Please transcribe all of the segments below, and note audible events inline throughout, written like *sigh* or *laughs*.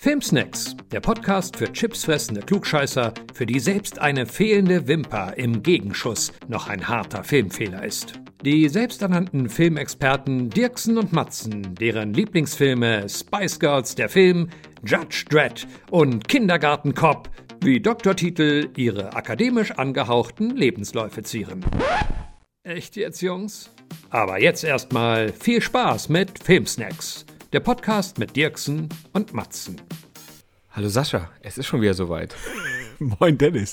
Filmsnacks, der Podcast für chipsfressende Klugscheißer, für die selbst eine fehlende Wimper im Gegenschuss noch ein harter Filmfehler ist. Die selbsternannten Filmexperten Dirksen und Matzen, deren Lieblingsfilme Spice Girls der Film, Judge Dredd und Kindergarten Cop wie Doktortitel ihre akademisch angehauchten Lebensläufe zieren. Echt jetzt, Jungs? Aber jetzt erstmal viel Spaß mit Filmsnacks der Podcast mit Dirksen und Matzen. Hallo Sascha, es ist schon wieder soweit. *laughs* Moin Dennis.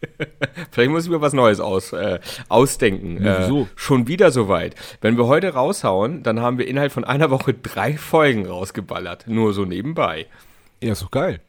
*laughs* Vielleicht muss ich mir was Neues aus, äh, ausdenken. Äh, schon wieder soweit. Wenn wir heute raushauen, dann haben wir innerhalb von einer Woche drei Folgen rausgeballert. Nur so nebenbei. Ja, ist doch geil.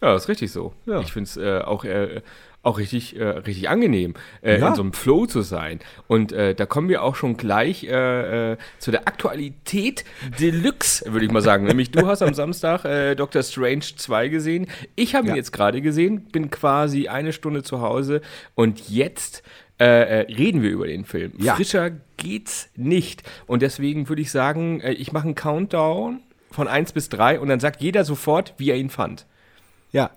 Ja, ist richtig so. Ja. Ich finde es äh, auch äh, auch richtig, äh, richtig angenehm, äh, Ja. in so einem Flow zu sein. Und äh, da kommen wir auch schon gleich äh, äh, zu der Aktualität Deluxe, würde ich mal sagen. Nämlich du hast am Samstag äh, Doctor Strange 2 gesehen. Ich habe ihn Ja. jetzt gerade gesehen, bin quasi eine Stunde zu Hause und jetzt reden wir über den Film. Ja. Frischer geht's nicht. Und deswegen würde ich sagen, ich mache einen Countdown von 1 bis 3 und dann sagt jeder sofort, wie er ihn fand. Ja,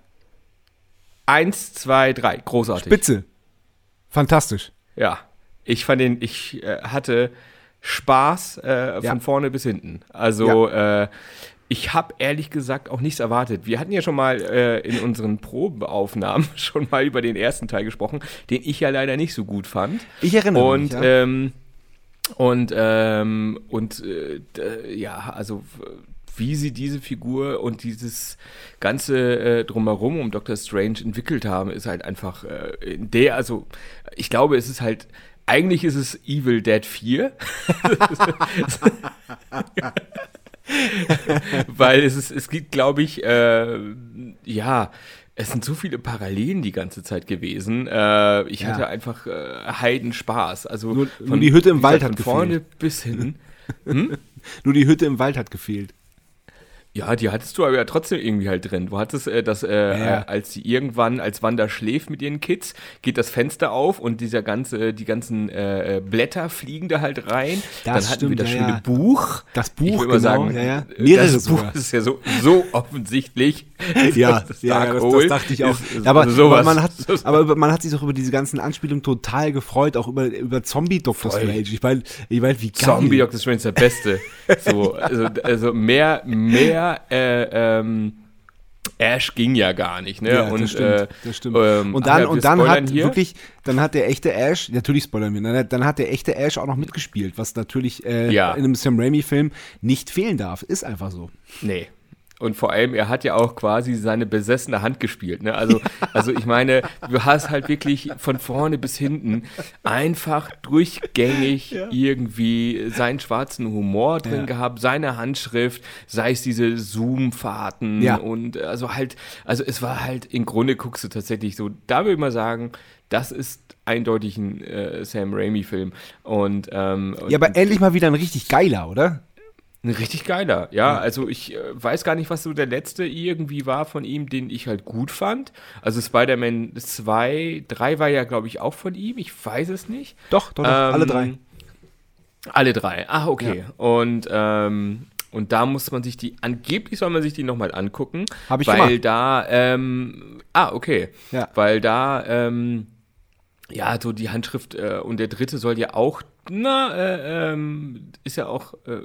Eins, zwei, drei. Großartig. spitze. Fantastisch. Ja. Ich fand den, ich äh, hatte Spaß äh, von Ja. vorne bis hinten. Also, äh, ich habe ehrlich gesagt auch nichts erwartet. Wir hatten ja schon mal äh, in unseren Probeaufnahmen *laughs* schon mal über den ersten Teil gesprochen, den ich ja leider nicht so gut fand. Ich erinnere Und, mich. Ja. ähm, und, ähm, und äh, ja, also wie sie diese Figur und dieses ganze äh, drumherum um Doctor Strange entwickelt haben, ist halt einfach äh, in der, also ich glaube, es ist halt, eigentlich ist es Evil Dead 4. *laughs* Weil es ist, es gibt, glaube ich, äh, ja, es sind so viele Parallelen die ganze Zeit gewesen. Äh, ich Ja. hatte einfach äh, Heidenspaß. Also Nur- nur die Hütte im Wald hat von vorne gefehlt. bis hin. *laughs* Nur die Hütte im Wald hat gefehlt. Ja, die hattest du aber ja trotzdem irgendwie halt drin. Du hattest äh, das, äh, Ja. äh, als sie irgendwann, als Wanda schläft mit ihren Kids, geht das Fenster auf und dieser ganze, die ganzen äh, äh, Blätter fliegen da halt rein. Das Dann hatten wir stimmt, das ja, schöne ja. Buch. Das Ich Buch, mal genau, sagen, ja, äh, Mehrere das Buch sogar. ist ja so, so offensichtlich. *laughs* Ja, Das ja, das, das dachte ich auch. ist- aber, sowas. man hat, *laughs* aber man hat sich doch über diese ganzen Anspielungen total gefreut, auch über, über Zombie Doctor. Strange. Ich meine, ich mein, wie geil. Zombie Doctor Strange ist der Beste. So, *laughs* also, also mehr, mehr äh, ähm, Ash ging ja gar nicht, ne? Ja, und, das stimmt, äh, das stimmt. ähm, und dann, ja, und dann hat hier. wirklich, dann hat der echte Ash, natürlich spoilern wir, dann, dann hat der echte Ash auch noch mitgespielt, was natürlich äh, Ja. in einem Sam Raimi-Film nicht fehlen darf. Ist einfach so. Nee. Und vor allem, er hat ja auch quasi seine besessene Hand gespielt. Ne? Also, also ich meine, du hast halt wirklich von vorne bis hinten einfach durchgängig irgendwie seinen schwarzen Humor drin Ja. gehabt, seine Handschrift, sei es diese Zoom-Fahrten Ja. und also halt, also es war halt, im Grunde guckst du tatsächlich so, da würde ich mal sagen, das ist eindeutig ein äh, Sam Raimi-Film. Und, ähm, Ja, aber endlich mal wieder ein richtig geiler, oder? Ein richtig geiler, ja. Also ich äh, weiß gar nicht, was so der letzte irgendwie war von ihm, den ich halt gut fand. Also Spider-Man 2, 3 war ja, glaube ich, auch von ihm. Ich weiß es nicht. Doch, doch, Ähm, alle drei. Alle drei. Ah, okay. Und, ähm, und da muss man sich die, angeblich soll man sich die nochmal angucken. Hab ich weil gemacht. da, ähm, ah, okay. Ja. Weil da, ähm, ja, so die Handschrift äh, und der dritte soll ja auch, na, äh, ähm, ist ja auch, äh,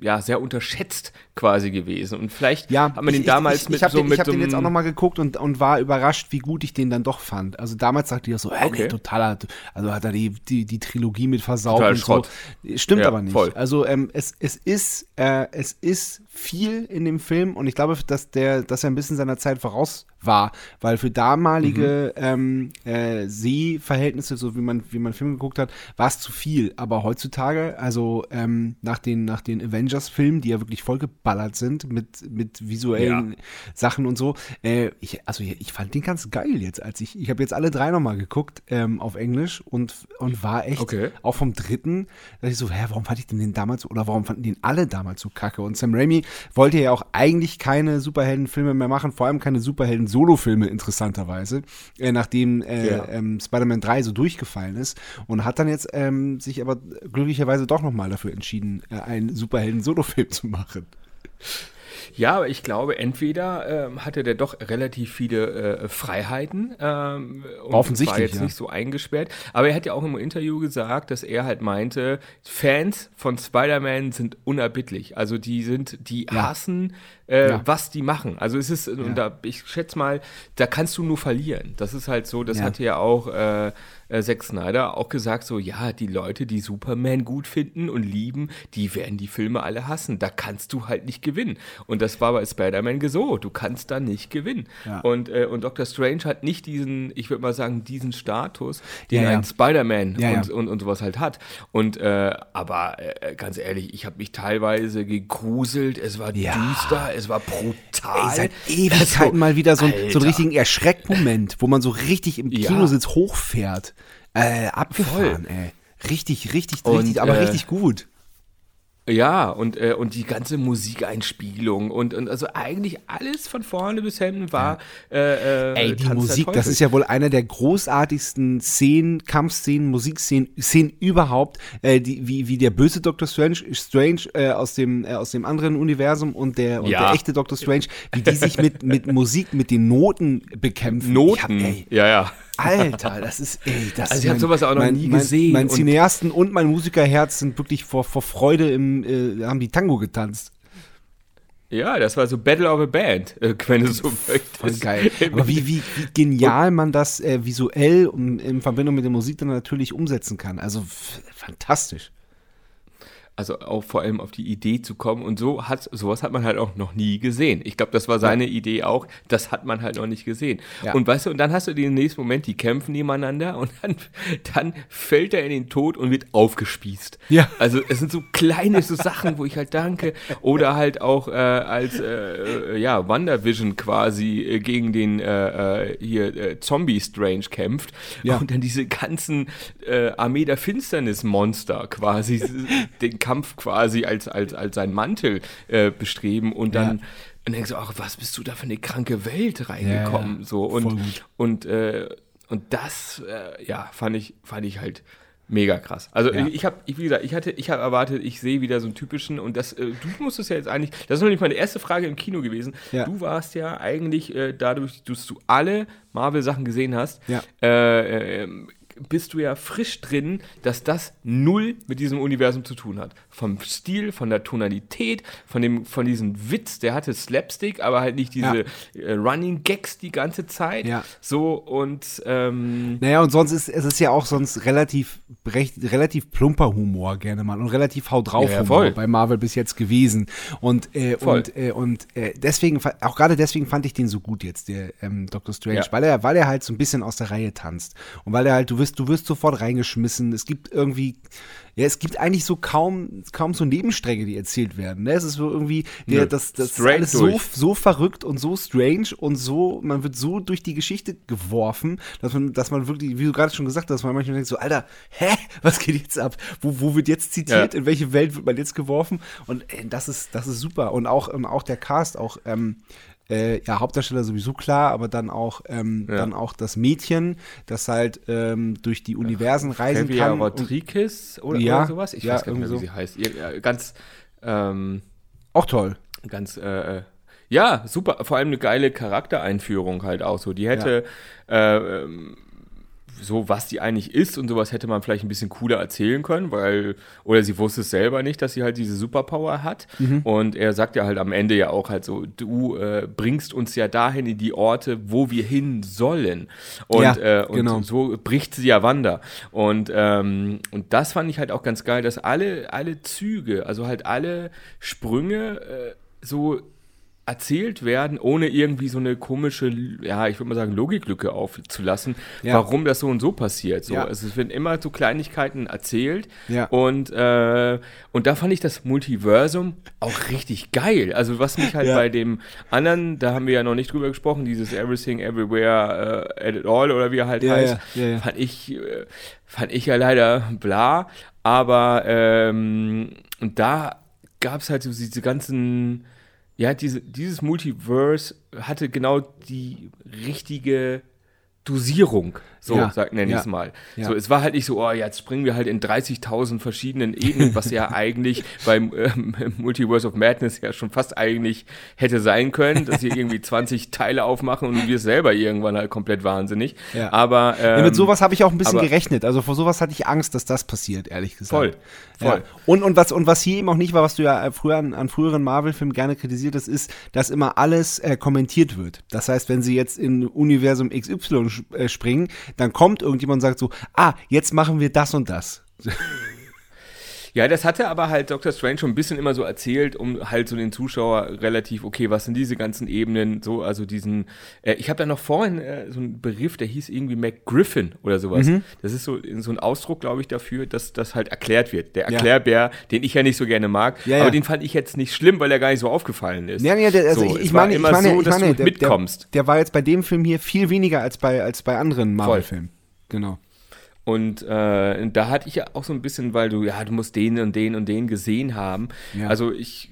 ja, sehr unterschätzt quasi gewesen. Und vielleicht Ja, hat man den ich, damals ich, ich, mit ich so den, mit ich hab so den jetzt auch nochmal geguckt und, und war überrascht, wie gut ich den dann doch fand. Also damals sagte ich ja so, äh, Okay. nee, totaler, also hat er die, die, die Trilogie mit versaut Total und Schrott. so. Stimmt Ja, aber nicht. voll. Also ähm, es, es ist, äh, es ist viel in dem Film und ich glaube, dass der, dass er ein bisschen seiner Zeit voraus war, weil für damalige Mhm. ähm, äh, Sehverhältnisse, so wie man, wie man Film geguckt hat, war es zu viel. Aber heutzutage, also ähm, nach den, nach den Avengers-Filmen, die ja wirklich vollgeballert sind mit, mit visuellen Sachen und so, äh, ich, also ich, ich fand den ganz geil jetzt, als ich, ich habe jetzt alle drei nochmal geguckt ähm, auf Englisch und, und war echt Okay. auch vom dritten, dass ich so, hä, warum fand ich denn den damals oder warum fanden den alle damals so kacke? Und Sam Raimi wollte ja auch eigentlich keine Superheldenfilme mehr machen, vor allem keine Superhelden-Solo-Filme, interessanterweise, äh, nachdem äh, Ja. ähm, Spider-Man 3 so durchgefallen ist und hat dann jetzt ähm, sich aber glücklicherweise doch nochmal dafür entschieden, äh, einen Superhelden-Solo-Film zu machen. Ja, aber ich glaube, entweder ähm, hatte der doch relativ viele äh, Freiheiten ähm, und Offensichtlich, war jetzt ja. nicht so eingesperrt. Aber er hat ja auch im Interview gesagt, dass er halt meinte, Fans von Spider-Man sind unerbittlich. Also die sind, die Ja. hassen, äh, Ja. was die machen. Also es ist, und da, ich schätze mal, da kannst du nur verlieren. Das ist halt so, das Ja. hatte ja auch äh, äh, Zack Snyder auch gesagt, so ja, die Leute, die Superman gut finden und lieben, die werden die Filme alle hassen. Da kannst du halt nicht gewinnen. Und das war bei Spider-Man so. Du kannst da nicht gewinnen. Ja. Und, äh, und Doctor Strange hat nicht diesen, ich würde mal sagen, diesen Status, den Ja, ja. ein Spider-Man Ja, ja. und, und, und sowas halt hat. Und äh, aber äh, ganz ehrlich, ich habe mich teilweise gegruselt, es war Ja. düster, es war brutal. Ey, seit Ewigkeiten Also, mal wieder so, ein- so einen richtigen Erschreckmoment, wo man so richtig im Ja. Kinositz hochfährt. Äh, abgefahren, ey. Richtig, richtig, Und, richtig, aber äh, richtig gut. Ja, und, äh, und die ganze Musikeinspielung und, und also eigentlich alles von vorne bis hinten war. Äh, äh, Ey, die Tanz Musik, das ist ja wohl einer der großartigsten Szenen, Kampfszenen, Musikszenen Szenen überhaupt, äh, die, wie, wie der böse Doctor Strange, Strange äh, aus, dem, äh, aus dem anderen Universum und der, und Ja. der echte Doctor Strange, wie die sich mit, mit *laughs* Musik, mit den Noten bekämpfen. Ich Noten. hab, ey, ja, ja. Alter, das ist, ey, das Also ich hab sowas auch noch mein, nie mein, gesehen Mein und- Cineasten und mein Musikerherz sind wirklich vor, vor Freude im, äh, haben die Tango getanzt. Ja, das war so Battle of a Band, äh, wenn du so möchtest. Voll geil. Aber wie, wie, wie genial man das äh, visuell und in Verbindung mit der Musik dann natürlich umsetzen kann. Also fantastisch. Also auch vor allem auf die Idee zu kommen und so hat sowas hat man halt auch noch nie gesehen. Ich glaube, das war seine Idee auch. Das hat man halt noch nicht gesehen. Ja. Und weißt du, und dann hast du den nächsten Moment, die kämpfen nebeneinander und dann, dann fällt er in den Tod und wird aufgespießt. Ja. Also es sind so kleine so Sachen, wo ich halt danke. Oder halt auch äh, als äh, äh, ja WandaVision quasi äh, gegen den äh, äh, hier äh, Zombie Strange kämpft Ja. und dann diese ganzen äh, Armee der Finsternis Monster quasi *laughs* den Kampf quasi als als als sein Mantel äh, bestreben und dann Ja. und denkst du auch, was bist du da für eine kranke Welt reingekommen Ja, so und und äh, und das äh, ja fand ich fand ich halt mega krass. Also Ja. ich, habe, ich, wie gesagt, ich hatte, ich habe erwartet, ich sehe wieder so einen typischen und das, äh, du musstest ja jetzt eigentlich, das ist noch nicht meine erste Frage im Kino gewesen. Ja. Du warst ja eigentlich äh, dadurch, dass du alle Marvel-Sachen gesehen hast, Ja. äh, ähm, bist du ja frisch drin, dass das null mit diesem Universum zu tun hat. Vom Stil, von der Tonalität, von dem, von diesem Witz, der hatte Slapstick, aber halt nicht diese äh, Running Gags die ganze Zeit. Ja. So und ähm, Naja, und sonst ist es ist ja auch sonst relativ, recht, relativ plumper Humor gerne mal und relativ haut drauf Ja, ja, Humor bei Marvel bis jetzt gewesen. Und, äh, und, äh, und äh, deswegen, auch gerade deswegen fand ich den so gut jetzt, der ähm, Doctor Strange, Ja. weil er, weil er halt so ein bisschen aus der Reihe tanzt. Und weil er halt, du wirst, du wirst sofort reingeschmissen. Es gibt irgendwie, ja, es gibt eigentlich so kaum, kaum so Nebenstränge, die erzählt werden. Ne? Es ist so irgendwie, der, Nö, das, das ist alles so, durch. so verrückt und so strange und so, man wird so durch die Geschichte geworfen, dass man, dass man wirklich, wie du gerade schon gesagt hast, man manchmal denkt so, Alter, hä, was geht jetzt ab? Wo, wo wird jetzt zitiert? Ja. In welche Welt wird man jetzt geworfen? Und äh, das ist, das ist super. Und auch, ähm, auch der Cast, auch, ähm, äh, ja, Hauptdarsteller sowieso klar, aber dann auch, ähm, Ja. dann auch das Mädchen, das halt ähm, durch die Universen reisen Fabia kann. Rodriguez oder, Ja, oder sowas? Ich ja, weiß gar nicht mehr, wie irgendwie sie heißt. Ihr, ganz, ähm, auch toll. ganz, äh, äh, ja, super. Vor allem eine geile Charaktereinführung halt auch so. Die hätte, äh, ähm, so was die eigentlich ist und sowas hätte man vielleicht ein bisschen cooler erzählen können, weil, oder sie wusste es selber nicht, dass sie halt diese Superpower hat. Mhm. Und er sagt ja halt am Ende ja auch halt so, du äh, bringst uns ja dahin in die Orte, wo wir hin sollen. Und, Ja, äh, und genau. so bricht sie ja Wander. Und, ähm, und das fand ich halt auch ganz geil, dass alle, alle Züge, also halt alle Sprünge äh, so erzählt werden, ohne irgendwie so eine komische, ja, ich würde mal sagen, Logiklücke aufzulassen, Ja. warum das so und so passiert. So. Ja. Also es werden immer so Kleinigkeiten erzählt. Ja. Und, äh, und da fand ich das Multiversum auch richtig geil. Also was mich halt bei dem anderen, da haben wir ja noch nicht drüber gesprochen, dieses Everything Everywhere äh, at All oder wie er halt heißt, fand ich, äh, fand ich ja leider bla. Aber ähm, und da gab es halt so diese ganzen, ja, diese, dieses Multiverse hatte genau die richtige Dosierung. So, Ja, nenne ja, ich es mal. ja. So, es war halt nicht so, oh, jetzt springen wir halt in 30.000 verschiedenen Ebenen, was ja *laughs* eigentlich beim ähm, Multiverse of Madness ja schon fast eigentlich hätte sein können, dass sie irgendwie 20 *laughs* Teile aufmachen und wir selber irgendwann halt komplett wahnsinnig. Aber ähm, mit sowas habe ich auch ein bisschen aber- gerechnet. Also vor sowas hatte ich Angst, dass das passiert, ehrlich gesagt. Voll, voll. Und, und, was, und was hier eben auch nicht war, was du ja äh, früher an, an früheren Marvel-Filmen gerne kritisiert hast, ist, dass immer alles äh, kommentiert wird. Das heißt, wenn sie jetzt in Universum XY springen, dann kommt irgendjemand und sagt so, ah, jetzt machen wir das und das. *laughs* Ja, das hatte aber halt Dr. Strange schon ein bisschen immer so erzählt, um halt so den Zuschauer relativ, okay, was sind diese ganzen Ebenen, so, also diesen, äh, ich habe da noch vorhin äh, so einen Begriff, der hieß irgendwie McGriffin oder sowas. Mhm. Das ist so, so ein Ausdruck, glaube ich, dafür, dass das halt erklärt wird. Der Erklärbär, den ich ja nicht so gerne mag, Ja, ja. aber den fand ich jetzt nicht schlimm, weil er gar nicht so aufgefallen ist. Ja, ja, der, also so, ich, ich meine, immer ich meine, so, ich dass meine, du der, mitkommst. Der, der war jetzt bei dem Film hier viel weniger als bei, als bei anderen Marvel-Filmen. Genau. Und äh, da hatte ich ja auch so ein bisschen, weil du, ja, du musst den und den und den gesehen haben. Ja. Also ich,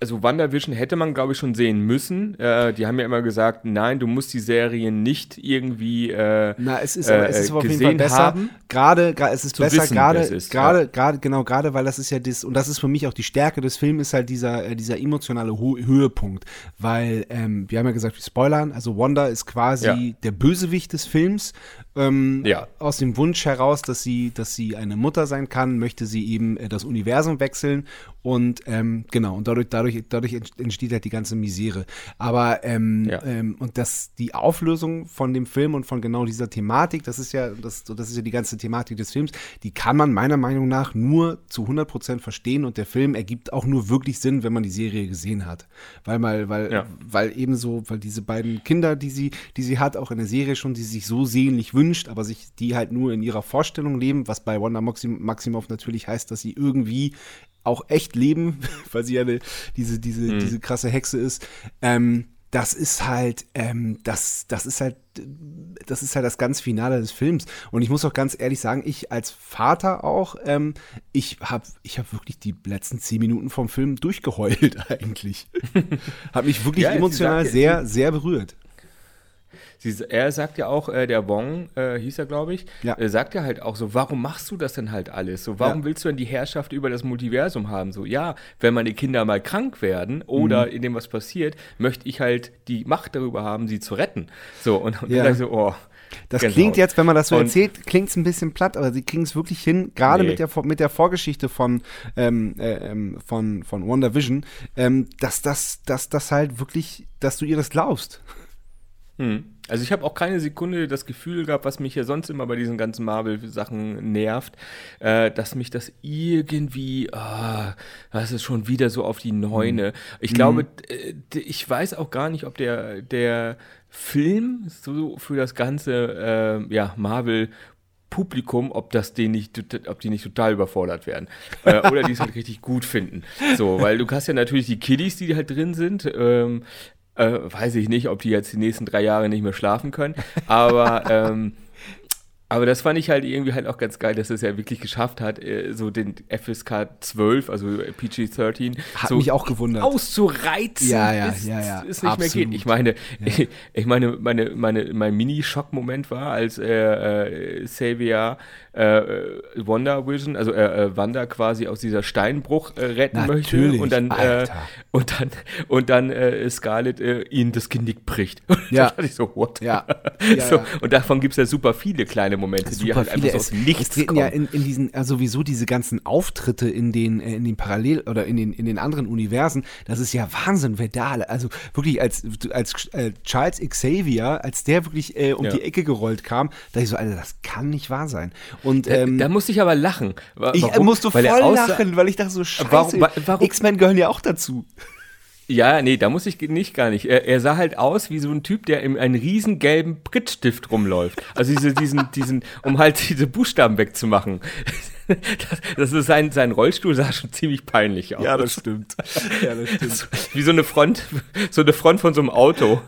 also WandaVision hätte man, glaube ich, schon sehen müssen. Äh, die haben ja immer gesagt, nein, du musst die Serie nicht irgendwie äh, Na, es ist, aber, es ist aber auf jeden Fall besser. haben. Gerade, es ist besser, wissen, gerade, ist, gerade, ja. gerade, genau, gerade, weil das ist ja das, und das ist für mich auch die Stärke des Films, ist halt dieser, äh, dieser emotionale Ho Höhepunkt. Weil, ähm, wir haben ja gesagt, wir spoilern, also Wanda ist quasi Ja. der Bösewicht des Films. Ähm, Ja. Aus dem Wunsch heraus, dass sie, dass sie eine Mutter sein kann, möchte sie eben äh, das Universum wechseln und ähm, genau, und dadurch, dadurch, dadurch ent- entsteht halt die ganze Misere. Aber ähm, Ja. ähm, und das, die Auflösung von dem Film und von genau dieser Thematik, das ist ja, das, das ist ja die ganze Thematik des Films, die kann man meiner Meinung nach nur zu 100% verstehen und der Film ergibt auch nur wirklich Sinn, wenn man die Serie gesehen hat. Weil mal, weil, Ja. weil ebenso, weil diese beiden Kinder, die sie, die sie hat, auch in der Serie schon, die sich so sehnlich wünscht, aber sich die halt nur in ihrer Vorstellung leben, was bei Wanda Maxim Maximoff natürlich heißt, dass sie irgendwie auch echt leben, *laughs* weil sie ja eine, diese, diese, Mhm. diese krasse Hexe ist. Ähm, das ist halt, ähm, das, das ist halt, das ist halt das ganz Finale des Films. Und ich muss auch ganz ehrlich sagen, ich als Vater auch, ähm, ich habe ich hab wirklich die letzten zehn Minuten vom Film durchgeheult *laughs* eigentlich. *laughs* hat mich wirklich Ja, emotional sagt sehr, sehr berührt. Sie, er sagt ja auch, äh, der Wong, äh, hieß er, glaube ich, Ja. äh, sagt ja halt auch so, warum machst du das denn halt alles? So, warum Ja. willst du denn die Herrschaft über das Multiversum haben? So, ja, wenn meine Kinder mal krank werden oder Mhm. in dem was passiert, möchte ich halt die Macht darüber haben, sie zu retten. So, und, und Ja. dann so, oh. Das Gänsehaut. klingt jetzt, wenn man das so Und- erzählt, klingt es ein bisschen platt, aber sie kriegen es wirklich hin, gerade Nee. mit, der, mit der Vorgeschichte von, ähm, äh, ähm, von, von WandaVision, ähm, dass das dass das halt wirklich, dass du ihr das glaubst. Hm. Also ich habe auch keine Sekunde das Gefühl gehabt, was mich ja sonst immer bei diesen ganzen Marvel-Sachen nervt, äh, dass mich das irgendwie, ah, das ist schon wieder so auf die Neune. Ich glaube, äh, d- ich weiß auch gar nicht, ob der, der Film so für das ganze äh, ja, Marvel Publikum, ob das den nicht, ob die nicht total überfordert werden äh, oder die es halt *laughs* richtig gut finden. So, weil du hast ja natürlich die Kiddies, die halt drin sind. Ähm, äh, weiß ich nicht, ob die jetzt die nächsten drei Jahre nicht mehr schlafen können. Aber, *laughs* ähm, aber das fand ich halt irgendwie halt auch ganz geil, dass es ja wirklich geschafft hat, äh, so den FSK 12, also PG-13, Hat so mich auch gewundert. auszureizen, Ja, ja, bis ja, ja, es nicht mehr absolut. geht. Ich meine, *laughs* ich meine, meine, meine, mein Mini-Schock-Moment war, als äh, äh, Xavier äh, Wonder Vision, also äh, äh, Wanda quasi aus dieser Steinbruch äh, retten Natürlich, möchte und dann äh, und dann und dann äh, Scarlett äh, ihnen das Genick bricht. *laughs* Ja. da dachte ich so, what? Ja. *laughs* Ja, so, ja. und davon gibt es ja super viele kleine Momente, die Super halt viele. einfach so aus nichts treten ja in, in diesen, also sowieso diese ganzen Auftritte in den, äh, in den Parallel- oder in den, in den anderen Universen, das ist ja Wahnsinn, wer da, also wirklich als, als äh, Charles Xavier, als der wirklich äh, um Ja. die Ecke gerollt kam, da ich so, Alter, das kann nicht wahr sein. Und da, ähm, da musste ich aber lachen. Wa- ich äh, warum? musste voll lachen, weil ich dachte so, scheiße, Warum- wa- warum- X-Men gehören ja auch dazu. Ja, nee, da muss ich nicht gar nicht. Er, er sah halt aus wie so ein Typ, der in einen riesen gelben Prittstift rumläuft. Also diese, diesen, diesen, um halt diese Buchstaben wegzumachen. Das, das ist sein, sein Rollstuhl sah schon ziemlich peinlich aus. stimmt. Ja, das stimmt. Wie so eine Front, so eine Front von so einem Auto.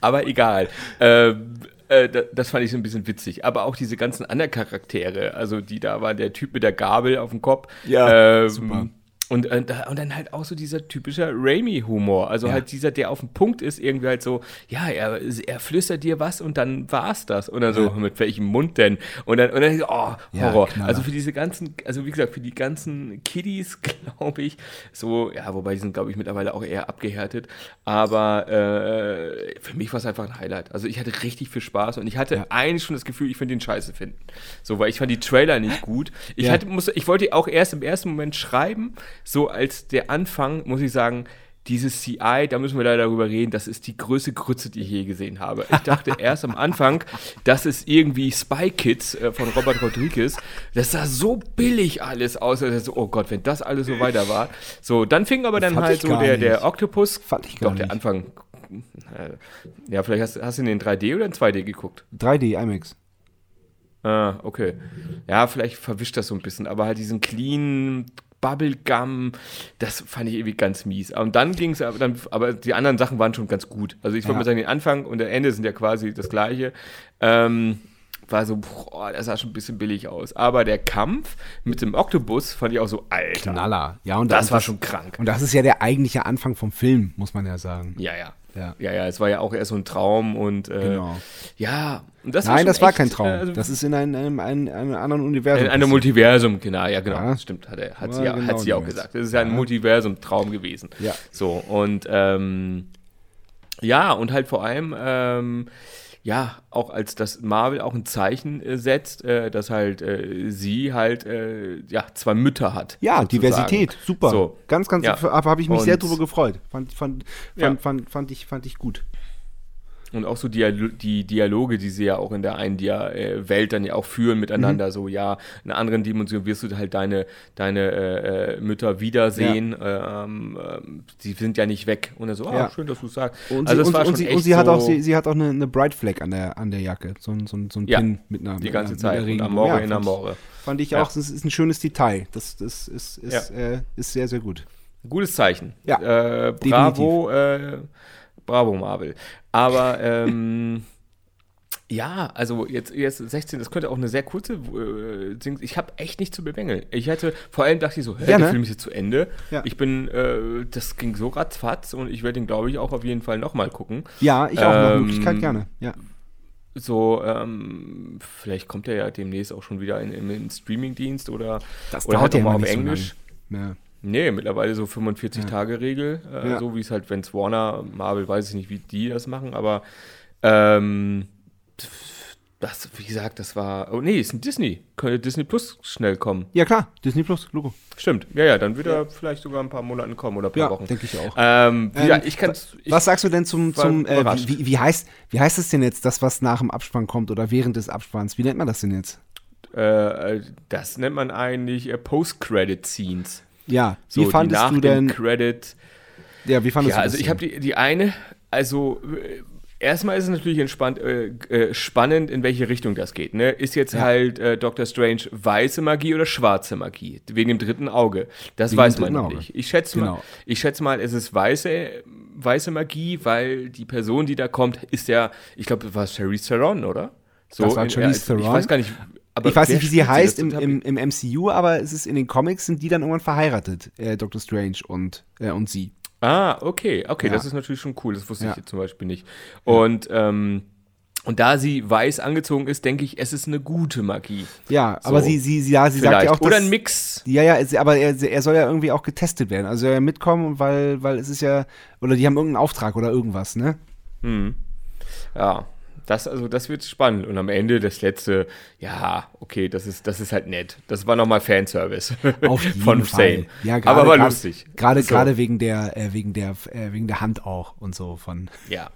Aber egal. Ähm, äh, da- das fand ich so ein bisschen witzig. Aber auch diese ganzen anderen Charaktere, also die da war, der Typ mit der Gabel auf dem Kopf. Ja, ähm, super. Und, äh, und dann halt auch so dieser typische Raimi-Humor. Also Ja. halt dieser, der auf dem Punkt ist, irgendwie halt so, ja, er, er flüstert dir was und dann war's das. Und dann so, Ja. mit welchem Mund denn? Und dann, und dann oh, Ja, Horror. Knaller. also für diese ganzen, also wie gesagt, für die ganzen Kiddies, *laughs* glaube ich, so, ja, wobei die sind, glaube ich, mittlerweile auch eher abgehärtet. Aber äh, für mich war es einfach ein Highlight. Also ich hatte richtig viel Spaß und ich hatte Ja. eigentlich schon das Gefühl, ich finde den scheiße finden. So, weil ich fand die Trailer nicht gut. Ich, Ja. hatte, musste, ich wollte auch erst im ersten Moment schreiben, so als der Anfang, muss ich sagen, dieses CI, da müssen wir leider darüber reden, das ist die größte Grütze, die ich je gesehen habe. Ich dachte *laughs* erst am Anfang, das ist irgendwie Spy Kids äh, von Robert Rodriguez. Das sah so billig alles aus. Also so, oh Gott, wenn das alles so weiter war. So, dann fing aber dann Fand halt so der, der. Octopus. Fand ich gar Doch, der nicht. Anfang. Äh, ja, vielleicht hast, hast du ihn in 3D oder in 2D geguckt? 3D IMAX. Ah, okay. Ja, vielleicht verwischt das so ein bisschen, aber halt diesen clean Bubblegum, das fand ich irgendwie ganz mies. Und dann ging es aber aber die anderen Sachen waren schon ganz gut. Also ich würde Ja. mal sagen, den Anfang und der Ende sind ja quasi das gleiche. Ähm, war so, boah, das sah schon ein bisschen billig aus. Aber der Kampf mit dem Oktopus fand ich auch so, Alter. Knaller. Ja, und Das war schon krank. Und das ist ja der eigentliche Anfang vom Film, muss man ja sagen. Ja, ja. Ja. Ja, ja, es war ja auch eher so ein Traum und äh, Genau. ja, und das Nein, schon das war echt, kein Traum. also das ist in einem, einem, einem, einem anderen Universum. In einem. Multiversum, genau, ja, genau. Ja. Stimmt, hat, er, hat, Ja, sie, ja, genau, hat sie auch gesagt. Das ist ja ein. Multiversum-Traum gewesen. Ja. So, und ähm, ja, und halt vor allem, ähm, ja, auch als das Marvel auch ein Zeichen äh, setzt, äh, dass halt äh, sie halt, äh, ja, zwei Mütter hat. Ja, sozusagen. Diversität, super. So. Ganz, ganz, Ja. habe hab ich mich sehr Und- drüber gefreut. Fand, fand, Ja. fand, fand, fand, ich, fand ich gut. Und auch so Dialo die Dialoge, die sie ja auch in der einen Dia äh, Welt dann ja auch führen miteinander, Mhm. so ja, in einer anderen Dimension wirst du halt deine, deine äh, äh, Mütter wiedersehen. Äh, ähm, ähm, die sind ja nicht weg. Und er so, ah, Ja. schön, dass du sagst. Und, also sie, und, war und, schon sie, und sie hat so auch, sie, sie hat auch eine, eine Bright Flag an der, an der Jacke. So ein, so ein, so ein Ja, Pin mit einer die ganze einer, Zeit. Amore Regenbogen. in ja, Amore. Fand ich, Ja. auch, das ist ein schönes Detail. Das, das ist, ist, Ja. äh, ist sehr, sehr gut. Gutes Zeichen. Ja, äh, bravo, äh, bravo Marvel. Aber *laughs* ähm, ja, also jetzt, jetzt 16, das könnte auch eine sehr kurze äh, Ding. Ich habe echt nicht zu bemängeln. Ich hätte, vor allem dachte ich so, hä, Ja, der ne? Film ist jetzt zu Ende. Ja. Ich bin, äh, das ging so ratzfatz und ich werde ihn, glaube ich, auch auf jeden Fall nochmal gucken. Ja, ich auch nach Ähm, Möglichkeit gerne. Ja. So, ähm, vielleicht kommt er ja demnächst auch schon wieder in, in, in Streamingdienst oder, Das oder dauert halt auch mal auf so Englisch. lang. Ja. Nee, mittlerweile so 45-Tage-Regel, äh, Ja. so wie es halt, wenn es Warner, Marvel, weiß ich nicht, wie die das machen, aber ähm, das, wie gesagt, das war, oh nee, ist ein Disney, könnte Disney Plus schnell kommen. ja, klar, Disney Plus, Logo. Stimmt, ja, ja, dann wird er vielleicht sogar ein paar Monaten kommen oder ein paar Ja, Wochen. denke ich auch. Ähm, Ähm, ja, ich kann Was sagst du denn zum, zum äh, wie, wie, wie, heißt, wie heißt es denn jetzt, das, was nach dem Abspann kommt oder während des Abspanns? Wie nennt man das denn jetzt? äh, das nennt man eigentlich äh, Post-Credit-Scenes. Ja, So, wie die fandest nach du dem denn, Credit ja, wie fandest Ja, du also das ich denn? habe die, die eine, also äh, erstmal ist es natürlich entspannt, äh, äh, spannend, in welche Richtung das geht. Ne? Ist jetzt Ja. halt äh, Dr. Strange weiße Magie oder schwarze Magie? Wegen dem dritten Auge. Das Wegen weiß man Auge. nicht. Ich schätze mal, Genau. ich schätze mal, es ist weiße, weiße Magie, weil die Person, die da kommt, ist ja, ich glaube, das war Charlize Theron, oder? So, Das war Charlize Ich Theron. weiß gar nicht. Aber ich weiß nicht, wie sie heißt im, im, im MCU, aber es ist in den Comics sind die dann irgendwann verheiratet, äh, Dr. Strange und, äh, und sie. Ah, okay, okay, Ja. das ist natürlich schon cool, das wusste Ja. ich jetzt zum Beispiel nicht. Und, ähm, und da sie weiß angezogen ist, denke ich, es ist eine gute Magie. Ja, aber So, sie, sie, sie, ja, sie sagt ja auch, Oder dass, ein Mix. Ja, ja, aber er, er soll ja irgendwie auch getestet werden. Also er soll ja mitkommen, weil, weil es ist ja, oder die haben irgendeinen Auftrag oder irgendwas, ne? Hm. Ja, das, also das wird spannend. Und am Ende das letzte, ja, okay, das ist, das ist halt nett. Das war nochmal Fanservice. Auf *laughs* jeden Von Fall. Same. Ja, Aber war grad- lustig. Gerade So. wegen der, äh, wegen der, äh, wegen der Hand auch und so von. Ja.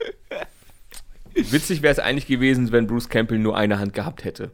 Witzig wäre es eigentlich gewesen, wenn Bruce Campbell nur eine Hand gehabt hätte.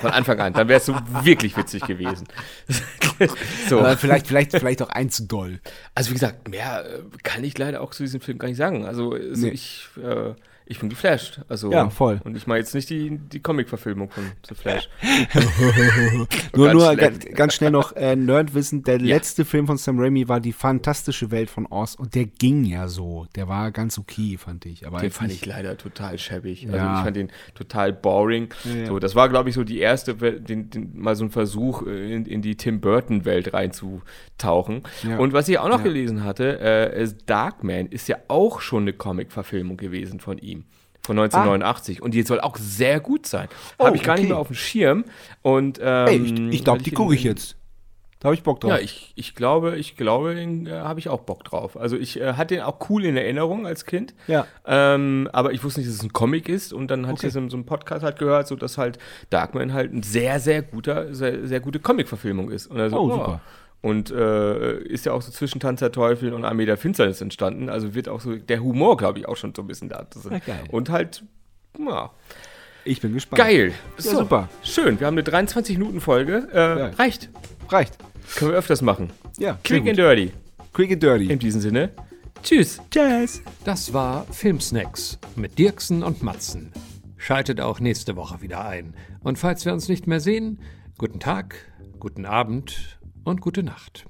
Von Anfang an. Dann wäre es so wirklich witzig gewesen. *laughs* so. Aber vielleicht, vielleicht, vielleicht auch ein zu doll. Also wie gesagt, mehr äh, kann ich leider auch zu diesem Film gar nicht sagen. Also, also Nee. ich, äh, ich bin geflasht. Also, Ja, voll. Und ich meine jetzt nicht die, die Comic-Verfilmung von The Flash. *laughs* Nur, Ganz nur ganz, ganz schnell noch äh, Nerdwissen. Der letzte Film von Sam Raimi war Die fantastische Welt von Oz und der ging ja so. Der war ganz okay, fand ich. Aber Den fand ich leider total schäbig. Also Ja. ich fand den total boring. Ja, ja. So, das war, glaube ich, so die erste, den, den, mal so ein Versuch, äh, in, in die Tim Burton-Welt reinzutauchen. Ja. Und was ich auch noch Ja. gelesen hatte, äh, ist Darkman ist ja auch schon eine Comic-Verfilmung gewesen von ihm. Von 1989. Und die soll auch sehr gut sein. Oh, Habe ich gar nicht okay. mehr auf dem Schirm. Und, ähm, Ey, ich, ich glaube, die gucke ich jetzt. Da habe ich Bock drauf. ja, ich, ich glaube, ich glaube, den äh, habe ich auch Bock drauf. Also ich äh, hatte den auch cool in Erinnerung als Kind. Ja. Ähm, aber ich wusste nicht, dass es ein Comic ist und dann hatte Okay. ich das in so einem Podcast halt gehört, so dass halt Darkman halt ein sehr, sehr guter, sehr, sehr gute Comic-Verfilmung ist. Und also, Oh, super. Und äh, ist ja auch so zwischen Tanz der Teufel und Armee der Finsternis entstanden. Also wird auch so der Humor, glaube ich, auch schon so ein bisschen da. Und halt, ja, Ich bin gespannt. geil. Ja, super. Schön. Wir haben eine 23-Minuten-Folge. Äh, Ja. Reicht. Reicht. Können wir öfters machen. Ja, Quick and dirty. Quick and dirty. In diesem Sinne. Tschüss. Tschüss. Das war Filmsnacks mit Dirksen und Matzen. Schaltet auch nächste Woche wieder ein. Und falls wir uns nicht mehr sehen, guten Tag, guten Abend und gute Nacht.